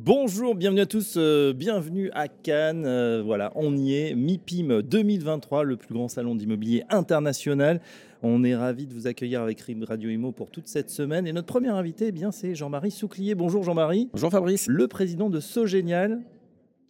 Bonjour, bienvenue à tous, euh, bienvenue à Cannes. Euh, voilà, on y est, MIPIM 2023, le plus grand salon d'immobilier international. On est ravi de vous accueillir avec Radio Imo pour toute cette semaine. Et notre premier invité, eh bien, c'est Jean-Marie Souclier. Bonjour Jean-Marie. Bonjour Fabrice. Le président de Sogénial.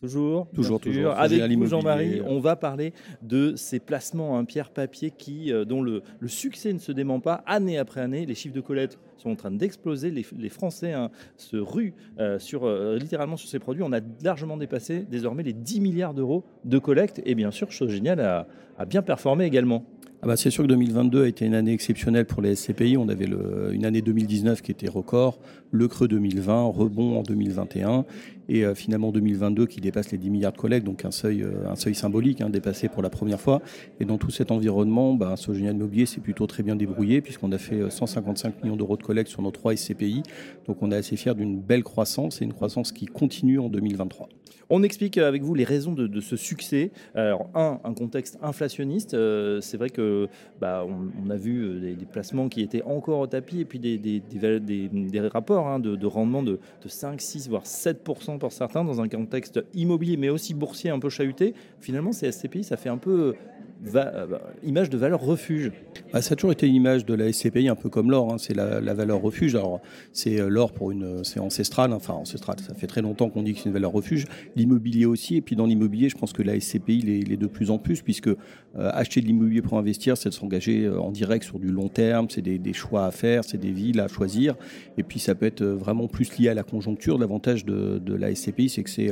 Toujours, toujours, toujours. Avec Jean-Marie, on va parler de ces placements en pierre-papier qui, euh, dont le, succès ne se dément pas année après année. Les chiffres de collecte sont en train d'exploser. Les, Français hein, se ruent euh, sur, euh, littéralement sur ces produits. On a largement dépassé désormais les 10 milliards d'euros de collecte. Et bien sûr, chose géniale, a, a bien performé également. Ah bah c'est sûr que 2022 a été une année exceptionnelle pour les SCPI. On avait le, une année 2019 qui était record, le creux 2020, rebond en 2021 et euh, finalement 2022 qui dépasse les 10 milliards de collègues, donc un seuil, euh, un seuil symbolique hein, dépassé pour la première fois. Et dans tout cet environnement, bah, Sogénial Immobilier s'est plutôt très bien débrouillé puisqu'on a fait 155 euh, millions d'euros de collecte sur nos trois SCPI. Donc on est assez fiers d'une belle croissance et une croissance qui continue en 2023. On explique avec vous les raisons de, ce succès. Alors, un, un contexte inflationniste. C'est vrai que bah, on, a vu des, placements qui étaient encore au tapis et puis des, des, rapports hein, de, rendement de, 5, 6, voire 7% pour certains dans un contexte immobilier, mais aussi boursier un peu chahuté. Finalement, ces SCPI, ça fait un peu euh, bah, image de valeur refuge bah, Ça a toujours été une image de la SCPI, un peu comme l'or. Hein. c'est la, valeur refuge. C'est euh, l'or pour une, c'est ancestral. Enfin, ancestral. Ça fait très longtemps qu'on dit que c'est une valeur refuge. L'immobilier aussi. Et puis dans l'immobilier, je pense que la SCPI l'est de plus en plus, puisque euh, acheter de l'immobilier pour investir, c'est de s'engager en direct sur du long terme. C'est des, choix à faire, c'est des villes à choisir. Et puis ça peut être vraiment plus lié à la conjoncture. L'avantage de, de la SCPI, c'est que c'est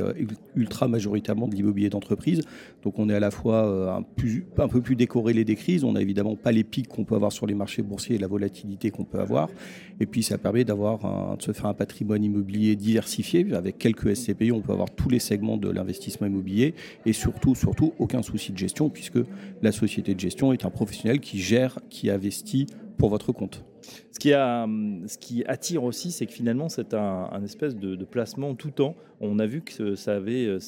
ultra majoritairement de l'immobilier d'entreprise. Donc on est à la fois un plus un peu plus décorrélé des crises. On n'a évidemment pas les pics qu'on peut avoir sur les marchés boursiers et la volatilité qu'on peut avoir. Et puis ça permet d'avoir de se faire un patrimoine immobilier diversifié. Avec quelques SCPI, on peut avoir tous les segments de l'investissement immobilier et surtout, surtout, aucun souci de gestion puisque la société de gestion est un professionnel qui gère, qui investit pour votre compte. Ce qui, a, ce qui attire aussi, c'est que finalement, c'est un, espèce de, placement tout temps. On a vu que ça avait,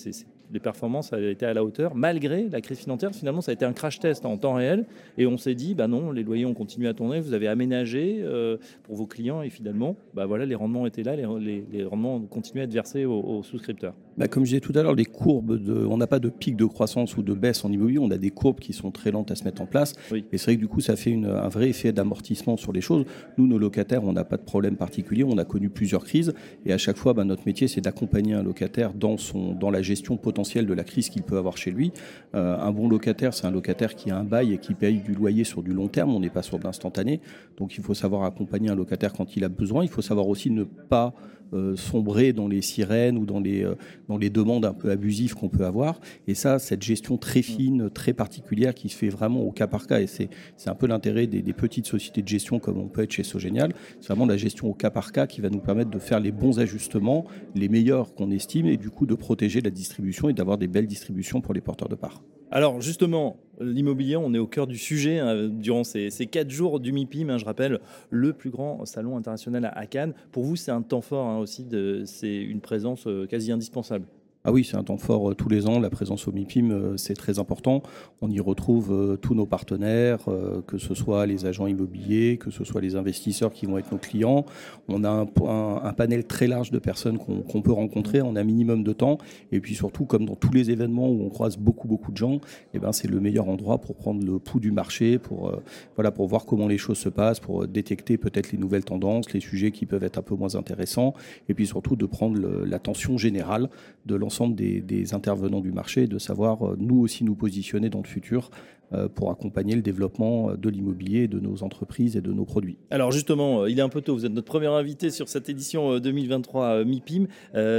les performances avaient été à la hauteur, malgré la crise financière. Finalement, ça a été un crash test en temps réel. Et on s'est dit, bah non, les loyers ont continué à tourner, vous avez aménagé euh, pour vos clients. Et finalement, bah voilà, les rendements étaient là, les, les, rendements ont continué à être versés aux, souscripteurs. Bah comme je disais tout à l'heure, les courbes, de, on n'a pas de pic de croissance ou de baisse en immobilier, on a des courbes qui sont très lentes à se mettre en place. Et c'est vrai que du coup, ça fait une, un vrai effet d'amortissement sur les choses. Nous, nos locataires, on n'a pas de problème particulier. On a connu plusieurs crises. Et à chaque fois, bah, notre métier, c'est d'accompagner un locataire dans, son, dans la gestion potentielle de la crise qu'il peut avoir chez lui. Euh, un bon locataire, c'est un locataire qui a un bail et qui paye du loyer sur du long terme. On n'est pas sur de l'instantané. Donc il faut savoir accompagner un locataire quand il a besoin. Il faut savoir aussi ne pas euh, sombrer dans les sirènes ou dans les, euh, dans les demandes un peu abusives qu'on peut avoir. Et ça, cette gestion très fine, très particulière qui se fait vraiment au cas par cas, et c'est un peu l'intérêt des, des, petites sociétés de gestion comme on peut être chez Sogénial, c'est vraiment la gestion au cas par cas qui va nous permettre de faire les bons ajustements, les meilleurs qu'on estime, et du coup de protéger la distribution et d'avoir des belles distributions pour les porteurs de parts. Alors justement, l'immobilier, on est au cœur du sujet hein, durant ces, quatre jours du MIPIM. Hein, je rappelle, le plus grand salon international à, Cannes. Pour vous, c'est un temps fort hein, aussi, c'est une présence euh, quasi indispensable. Ah oui, c'est un temps fort euh, tous les ans. La présence au MIPIM, euh, c'est très important. On y retrouve euh, tous nos partenaires, que ce soit les agents immobiliers, que ce soit les investisseurs qui vont être nos clients. On a un, panel très large de personnes qu'on peut rencontrer en un minimum de temps. Et puis surtout, comme dans tous les événements où on croise beaucoup, beaucoup de gens, eh ben, c'est le meilleur endroit pour prendre le pouls du marché, pour, voilà, pour voir comment les choses se passent, pour détecter peut-être les nouvelles tendances, les sujets qui peuvent être un peu moins intéressants. Et puis surtout de prendre l'attention générale de l'ensemble des, intervenants du marché de savoir euh, nous aussi nous positionner dans le futur euh, pour accompagner le développement de l'immobilier, de nos entreprises et de nos produits. Alors justement, euh, il est un peu tôt, vous êtes notre premier invité sur cette édition 2023 MIPIM.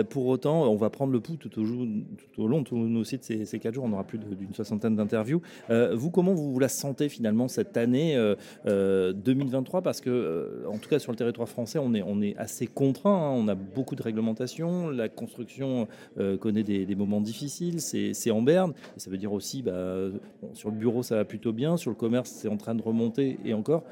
Pour autant, on va prendre le pouls tout au, long de tous nos sites ces, ces quatre jours, on aura plus d'une soixantaine d'interviews. Vous, comment vous la sentez finalement cette année 2023 Parce que, en tout cas sur le territoire français, on est, on est assez contraint, hein. on a beaucoup de réglementations, la construction connaît des, moments difficiles, c'est en berne. Ça veut dire aussi, bah, sur le bureau, ça va plutôt bien, sur le commerce, c'est en train de remonter et encore.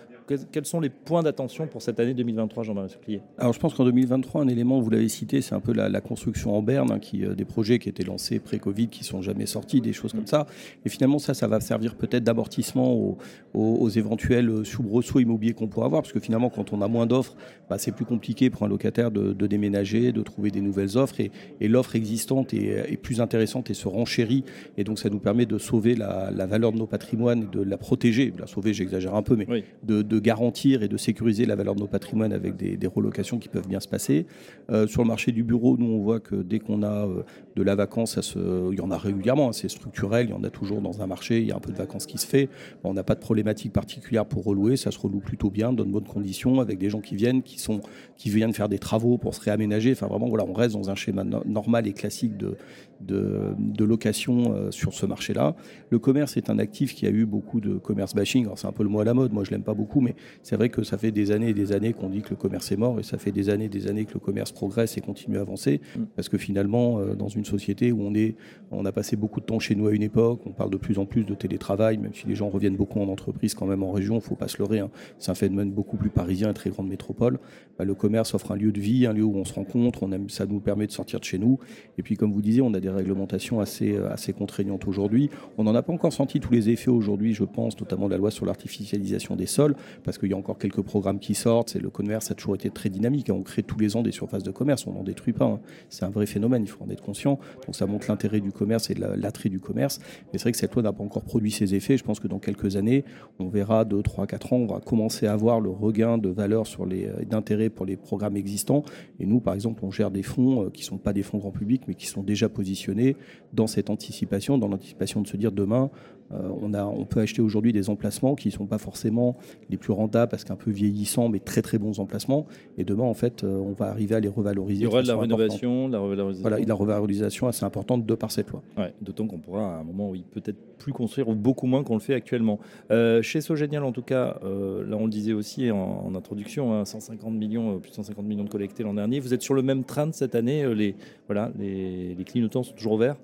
Quels sont les points d'attention pour cette année 2023, Jean-Marie Souclier Alors je pense qu'en 2023, un élément, vous l'avez cité, c'est un peu la, construction en berne, hein, qui, des projets qui étaient lancés pré-Covid, qui sont jamais sortis, des choses comme ça. Et finalement, ça, ça va servir peut-être d'amortissement aux, aux, éventuels soubresauts immobiliers qu'on pourrait avoir, parce que finalement, quand on a moins d'offres, bah, c'est plus compliqué pour un locataire de, déménager, de trouver des nouvelles offres, et, l'offre existante est, plus intéressante et se renchérit, et donc ça nous permet de sauver la, valeur de nos patrimoines, de la protéger, la sauver, j'exagère un peu, mais de, garantir et de sécuriser la valeur de nos patrimoines avec des, relocations qui peuvent bien se passer. Euh, sur le marché du bureau, nous, on voit que dès qu'on a euh, de la vacance, il y en a régulièrement, hein, c'est structurel, il y en a toujours dans un marché, il y a un peu de vacances qui se fait. On n'a pas de problématique particulière pour relouer, ça se reloue plutôt bien, dans de bonnes conditions, avec des gens qui viennent, qui, sont, qui viennent faire des travaux pour se réaménager. Enfin, vraiment, voilà, on reste dans un schéma normal et classique de, de, location euh, sur ce marché-là. Le commerce est un actif qui a eu beaucoup de commerce bashing. c'est un peu le mot à la mode, moi je l'aime pas beaucoup, mais c'est vrai que ça fait des années et des années qu'on dit que le commerce est mort et ça fait des années et des années que le commerce progresse et continue à avancer. Mm. Parce que finalement, euh, dans une société où on est, on a passé beaucoup de temps chez nous à une époque, on parle de plus en plus de télétravail, même si les gens reviennent beaucoup en entreprise, quand même en région, il faut pas se leurrer. Hein. C'est un phénomène beaucoup plus parisien et très grande métropole. Bah, le commerce offre un lieu de vie, un lieu où on se rencontre, on aime, ça nous permet de sortir de chez nous. Et puis, comme vous disiez, on a des réglementations assez, euh, assez contraignantes aujourd'hui. On n'en a pas encore senti tous les effets aujourd'hui, je pense, notamment la loi sur l'artificialisation des sols, parce qu'il y a encore quelques programmes qui sortent. C'est le commerce a toujours été très dynamique. On crée tous les ans des surfaces de commerce, on n'en détruit pas. Hein. C'est un vrai phénomène, il faut en être conscient. Donc ça montre l'intérêt du commerce et l'attrait du commerce. Mais c'est vrai que cette loi n'a pas encore produit ses effets. Je pense que dans quelques années, on verra 2, 3, 4 ans, on va commencer à avoir le regain de valeur sur euh, d'intérêt pour les programmes existants. Et nous, par exemple, on gère des fonds euh, qui ne sont pas des fonds grand public, mais qui sont déjà positionnés dans cette anticipation, dans l'anticipation de se dire demain, euh, on, a, on peut acheter aujourd'hui des emplacements qui ne sont pas forcément les plus rentables parce qu'un peu vieillissants, mais très très bons emplacements. Et demain, en fait, euh, on va arriver à les revaloriser. Il y aura de la rénovation, la revalorisation. Voilà, la revalorisation assez importante de par cette loi. D'autant qu'on pourra à un moment où il peut-être plus construire ou beaucoup moins qu'on le fait actuellement. Euh, chez Sogénial, en tout cas, là on le disait aussi en, introduction, 150 hein, millions, plus de 150 millions de collectés l'an dernier. Vous êtes sur le même train de cette année. les, voilà, les, les clignotants toujours ouverts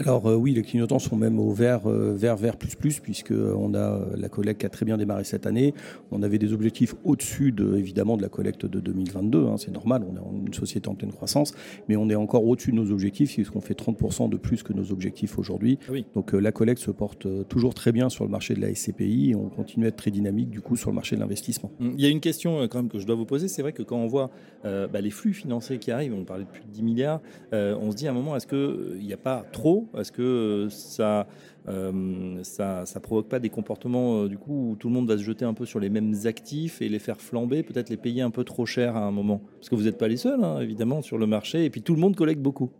alors euh, oui, les clignotants sont même au vert, euh, vert, vert plus plus, puisque on a la collecte qui a très bien démarré cette année. On avait des objectifs au-dessus de, évidemment de la collecte de 2022, hein, c'est normal, on est une société en pleine croissance, mais on est encore au-dessus de nos objectifs, puisqu'on fait 30% de plus que nos objectifs aujourd'hui. Ah Donc euh, la collecte se porte toujours très bien sur le marché de la SCPI et on continue à être très dynamique du coup sur le marché de l'investissement. Hum, il y a une question quand même que je dois vous poser, c'est vrai que quand on voit bah, les flux financiers qui arrivent, on parlait de plus de 10 milliards, on se dit à un moment, est-ce qu'il n'y a pas trop est-ce que euh, ça, euh, ça, ça provoque pas des comportements euh, du coup où tout le monde va se jeter un peu sur les mêmes actifs et les faire flamber, peut-être les payer un peu trop cher à un moment Parce que vous n'êtes pas les seuls, hein, évidemment, sur le marché, et puis tout le monde collecte beaucoup.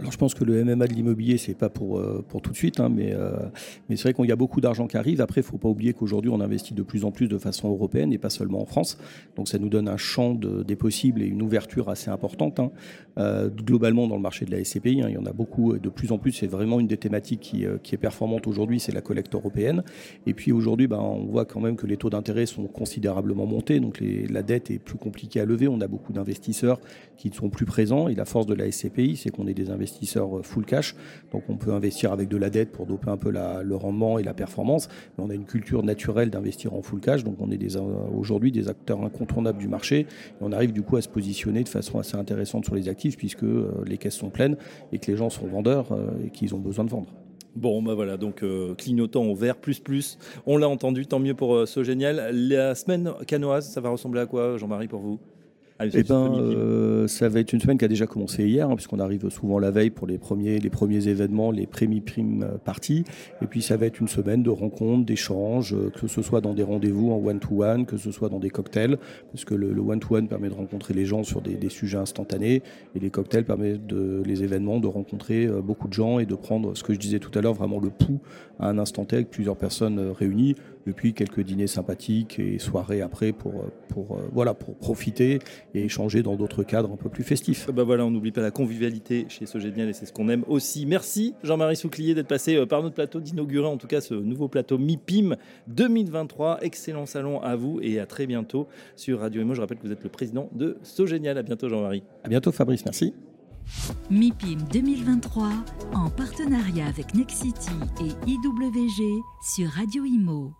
Alors je pense que le MMA de l'immobilier, c'est pas pour, euh, pour tout de suite, hein, mais, euh, mais c'est vrai qu'il y a beaucoup d'argent qui arrive. Après, il ne faut pas oublier qu'aujourd'hui, on investit de plus en plus de façon européenne et pas seulement en France. Donc ça nous donne un champ des possibles et une ouverture assez importante. Hein. Euh, globalement, dans le marché de la SCPI, hein, il y en a beaucoup de plus en plus. C'est vraiment une des thématiques qui, qui est performante aujourd'hui, c'est la collecte européenne. Et puis aujourd'hui, ben, on voit quand même que les taux d'intérêt sont considérablement montés. Donc la dette est plus compliquée à lever. On a beaucoup d'investisseurs qui ne sont plus présents. Et la force de la SCPI, c'est qu'on est des investisseurs investisseur euh, full cash. Donc on peut investir avec de la dette pour doper un peu le rendement et la performance. Mais on a une culture naturelle d'investir en full cash. Donc on est euh, aujourd'hui des acteurs incontournables du marché. Et on arrive du coup à se positionner de façon assez intéressante sur les actifs puisque euh, les caisses sont pleines et que les gens sont vendeurs et qu'ils ont besoin de vendre. Bon, bah voilà, donc clignotant au vert, plus plus. On l'a entendu, tant mieux pour ce génial. La semaine canoise, ça va ressembler à quoi, Jean-Marie, pour vous? Ah, eh ben, euh, ça va être une semaine qui a déjà commencé hier, hein, puisqu'on arrive souvent la veille pour les premiers, les premiers événements, les premi prime euh, parties. Et puis ça va être une semaine de rencontres, d'échanges, euh, que ce soit dans des rendez-vous en one-to-one, que ce soit dans des cocktails, parce que le, one-to-one permet de rencontrer les gens sur des, des, sujets instantanés, et les cocktails permettent de, les événements de rencontrer beaucoup de gens et de prendre ce que je disais tout à l'heure, vraiment le pouls à un instant T avec plusieurs personnes réunies, et puis quelques dîners sympathiques et soirées après pour, pour, voilà, pour profiter et échanger dans d'autres cadres un peu plus festifs. Bah voilà, on n'oublie pas la convivialité chez ce génial et c'est ce qu'on aime aussi. Merci Jean-Marie Souclier d'être passé euh, par notre plateau, d'inaugurer en tout cas ce nouveau plateau MIPIM 2023. Excellent salon à vous et à très bientôt sur Radio Emo. Je rappelle que vous êtes le président de Sogénial. À bientôt Jean-Marie. À bientôt Fabrice, merci. MIPIM 2023 en partenariat avec Nexity et IWG sur Radio Imo.